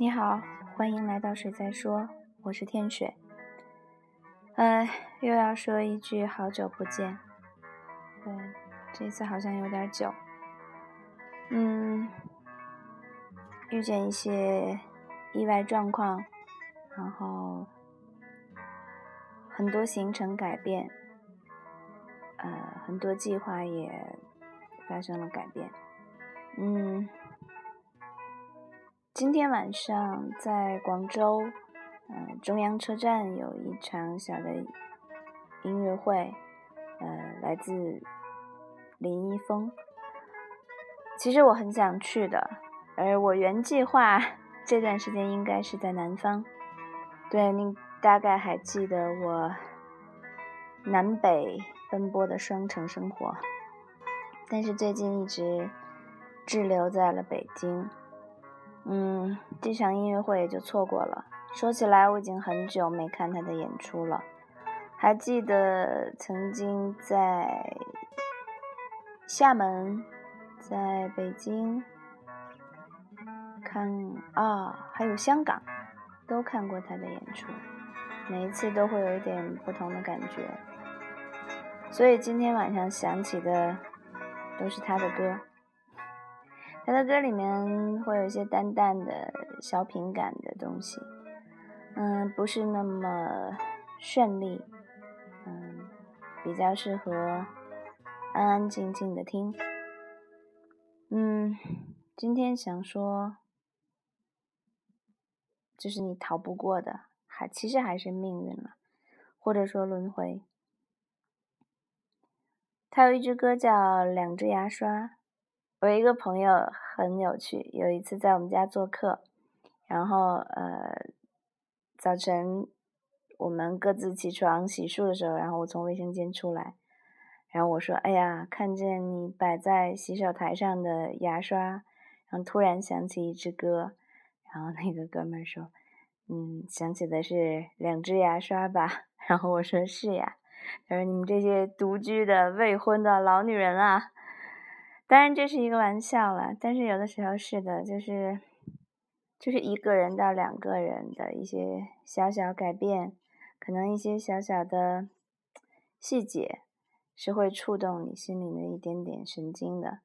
你好，欢迎来到水在说，我是天水。哎，又要说一句好久不见。对，这次好像有点久。嗯，遇见一些意外状况，然后很多行程改变，呃，很多计划也发生了改变。嗯。今天晚上在广州，嗯，中央车站有一场小的音乐会，呃，来自林一峰。其实我很想去的，而我原计划这段时间应该是在南方。对，你大概还记得我南北奔波的双城生活，但是最近一直滞留在了北京。嗯，这场音乐会也就错过了。说起来，我已经很久没看他的演出了。还记得曾经在厦门、在北京看啊，还有香港，都看过他的演出。每一次都会有一点不同的感觉。所以今天晚上想起的都是他的歌。他的歌里面会有一些淡淡的小品感的东西，嗯，不是那么绚丽，嗯，比较适合安安静静的听。嗯，今天想说，就是你逃不过的，还其实还是命运了，或者说轮回。他有一支歌叫《两只牙刷》。我一个朋友很有趣，有一次在我们家做客，然后呃早晨我们各自起床洗漱的时候，然后我从卫生间出来，然后我说：“哎呀，看见你摆在洗手台上的牙刷，然后突然想起一支歌。”然后那个哥们儿说：“嗯，想起的是两只牙刷吧？”然后我说：“是呀。”他说：“你们这些独居的未婚的老女人啊。”当然这是一个玩笑了，但是有的时候是的，就是就是一个人到两个人的一些小小改变，可能一些小小的细节是会触动你心里的一点点神经的。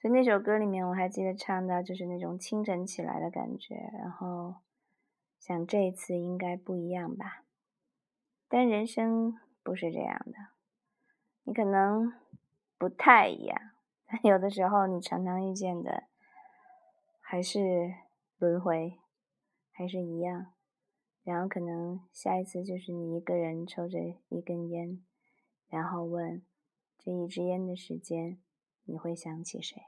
所以那首歌里面我还记得唱到就是那种清晨起来的感觉，然后想这一次应该不一样吧。但人生不是这样的，你可能不太一样。有的时候，你常常遇见的还是轮回，还是一样。然后可能下一次就是你一个人抽着一根烟，然后问这一支烟的时间，你会想起谁？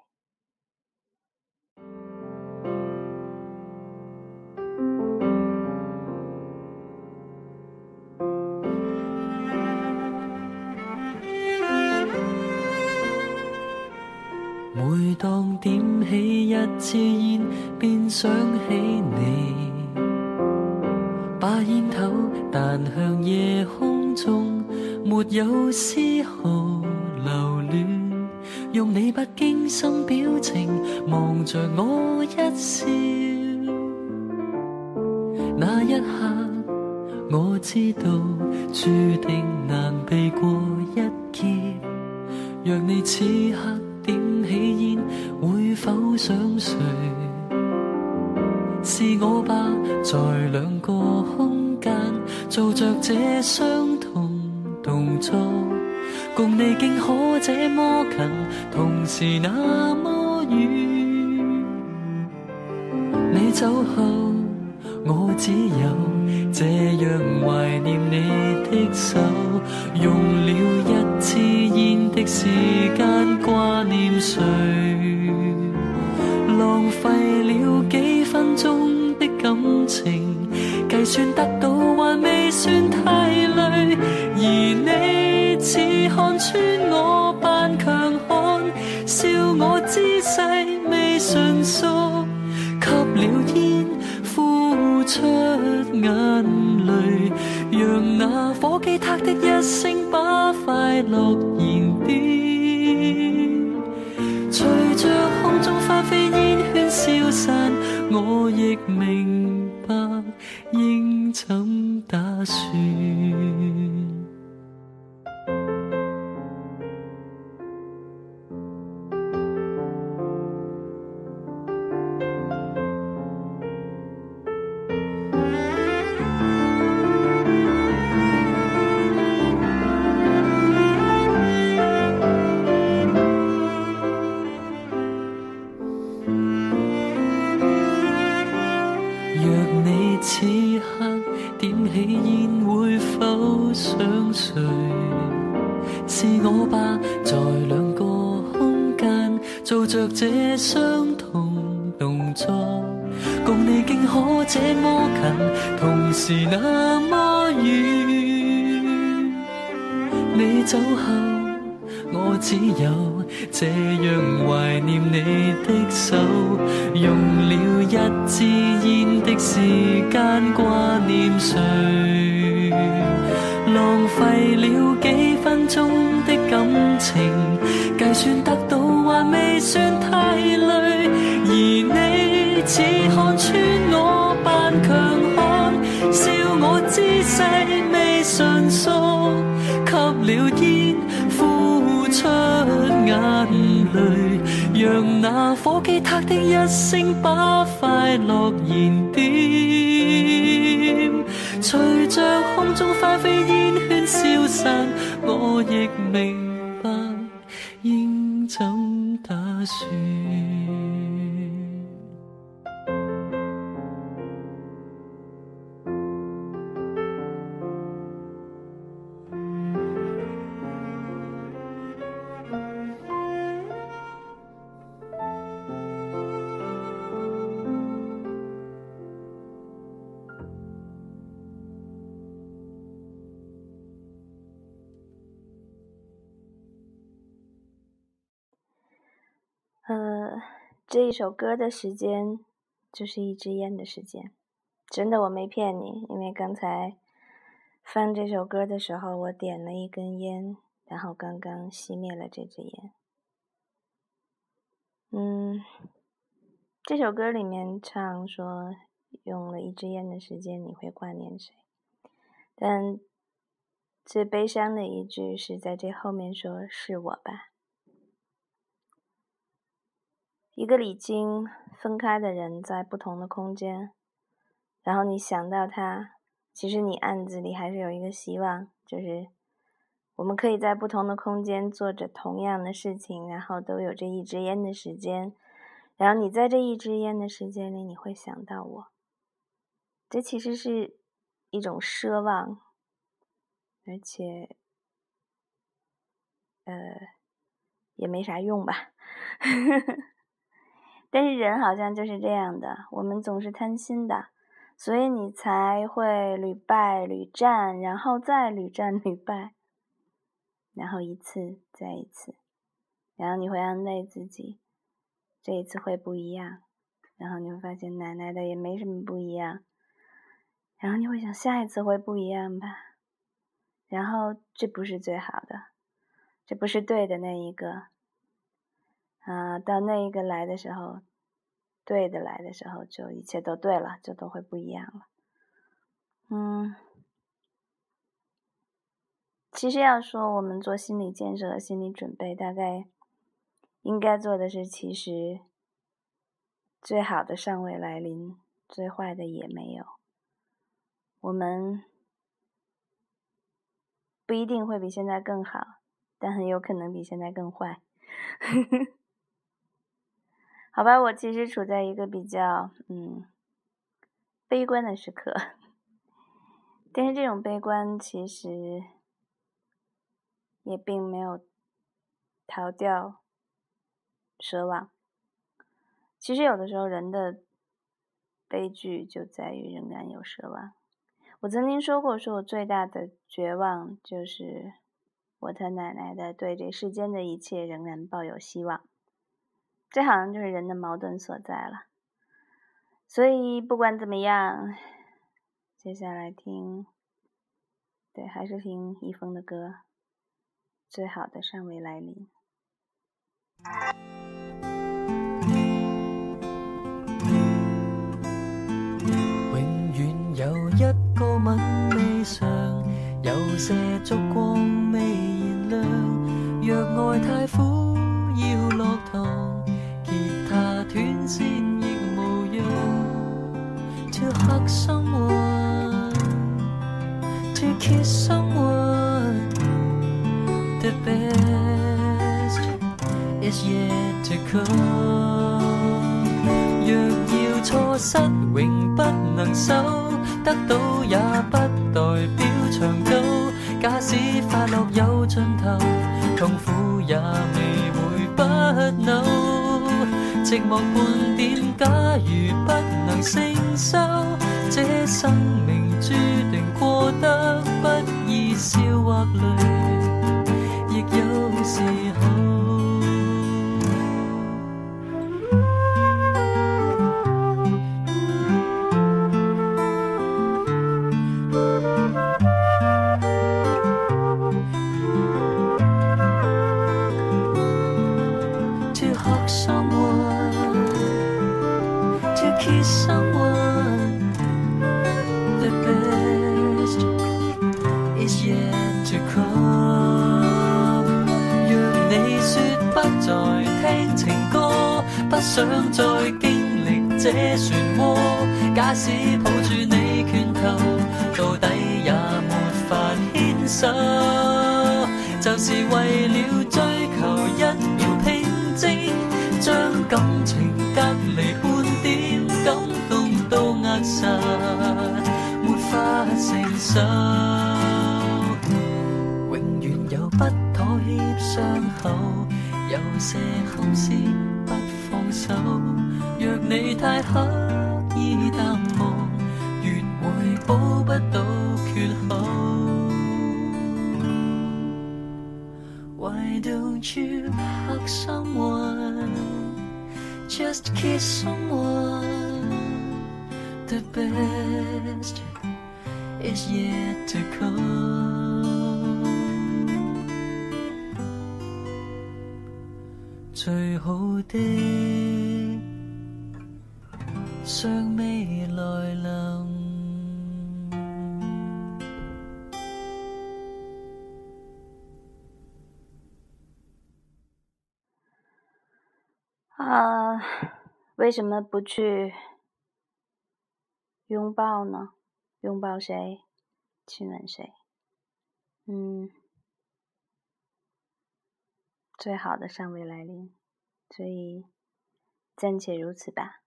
有丝毫留恋。用你不经心表情望着我一笑，那一刻我知道注定难避过一劫。若你此刻。点起烟，会否想睡？是我吧，在两个空间做着这相同动作，共你竟可这么近，同时那么远。你走后，我只有这样怀念你的手，用了一支烟的时间。挂念谁？浪费了几分钟的感情，计算得未纯熟，吸了烟，呼出眼泪，让那火机嗒的一声把快乐燃点。随着空中翻飞烟圈消散。我亦明白应怎打算。做着这相同动作，共你竟可这么近，同时那么远。你走后，我只有这样怀念你的手，用了一支烟的时间挂念谁，浪费了几分钟的感情，计算得到。还未算太累，而你似看穿我扮强悍，笑我姿势未纯熟，吸了烟，呼出眼泪，让那火机嗒的一声把快乐燃点，随着空中快飞烟圈消散，我亦明这一首歌的时间就是一支烟的时间，真的我没骗你，因为刚才放这首歌的时候，我点了一根烟，然后刚刚熄灭了这支烟。嗯，这首歌里面唱说用了一支烟的时间，你会挂念谁？但最悲伤的一句是在这后面说是我吧。一个已经分开的人在不同的空间，然后你想到他，其实你暗子里还是有一个希望，就是我们可以在不同的空间做着同样的事情，然后都有这一支烟的时间，然后你在这一支烟的时间里，你会想到我。这其实是一种奢望，而且，呃，也没啥用吧。呵呵呵但是人好像就是这样的，我们总是贪心的，所以你才会屡败屡战，然后再屡战屡败，然后一次再一次，然后你会安慰自己，这一次会不一样，然后你会发现奶奶的也没什么不一样，然后你会想下一次会不一样吧，然后这不是最好的，这不是对的那一个。啊，到那一个来的时候，对的来的时候，就一切都对了，就都会不一样了。嗯，其实要说我们做心理建设和心理准备，大概应该做的是，其实最好的尚未来临，最坏的也没有。我们不一定会比现在更好，但很有可能比现在更坏。好吧，我其实处在一个比较嗯悲观的时刻，但是这种悲观其实也并没有逃掉奢望。其实有的时候人的悲剧就在于仍然有奢望。我曾经说过，说我最大的绝望就是我他奶奶的对这世间的一切仍然抱有希望。这好像就是人的矛盾所在了。所以不管怎么样，接下来听。对，还是听一峰的歌，最好的尚未来临。永远有一。得到也不代表长久。假使快乐有尽头，痛苦也未会不朽。寂寞半点，假如不能承受，这生命注定过得不易，笑或泪，亦有时候。漩涡，假使抱住你拳头，到底也没法牵手，就是為了追求一秒平靜，將感情隔離半點感動都扼殺，沒法承受。永遠有不妥協傷口，有些心思不放手。你太刻意淡忘，越會補不到缺口。Why don't you hug someone? Just kiss someone. The best is yet to come. 最好的尚未来臨。啊，为什么不去拥抱呢？拥抱谁？亲吻谁？嗯，最好的尚未来临，所以暂且如此吧。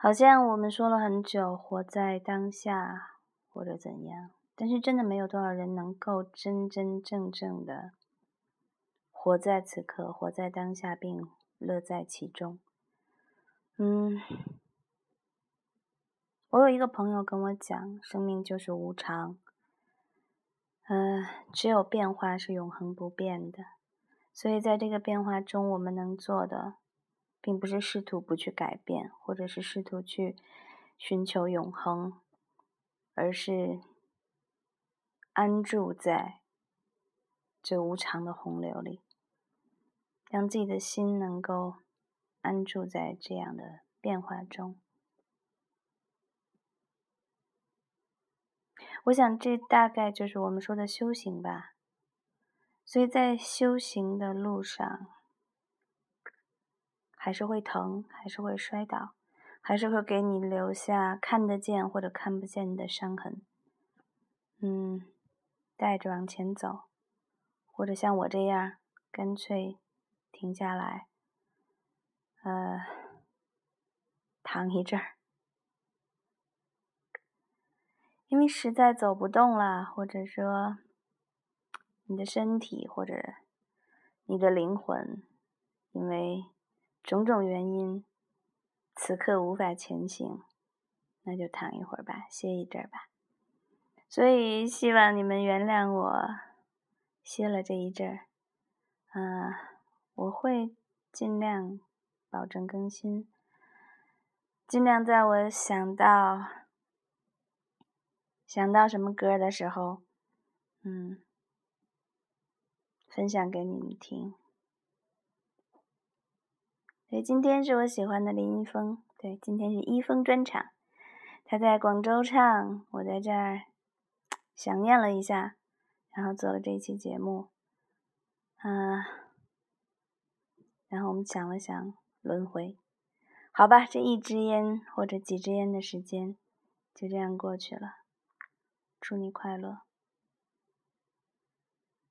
好像我们说了很久，活在当下或者怎样，但是真的没有多少人能够真真正正的活在此刻，活在当下，并乐在其中。嗯，我有一个朋友跟我讲，生命就是无常，嗯、只有变化是永恒不变的。所以在这个变化中，我们能做的，并不是试图不去改变，或者是试图去寻求永恒，而是安住在这无常的洪流里。让自己的心能够安住在这样的变化中。我想，这大概就是我们说的修行吧。所以在修行的路上，还是会疼，还是会摔倒，还是会给你留下看得见或者看不见的伤痕。嗯，带着往前走，或者像我这样，干脆。停下来，呃，躺一阵儿，因为实在走不动了，或者说你的身体或者你的灵魂，因为种种原因，此刻无法前行，那就躺一会儿吧，歇一阵儿吧。所以希望你们原谅我歇了这一阵儿，嗯。我会尽量保证更新，尽量在我想到想到什么歌的时候，嗯，分享给你们听。对，今天是我喜欢的林一峰，对，今天是一峰专场，他在广州唱，我在这儿想念了一下，然后做了这一期节目，啊，然后我们想了想轮回，好吧，这一支烟或者几支烟的时间就这样过去了，祝你快乐。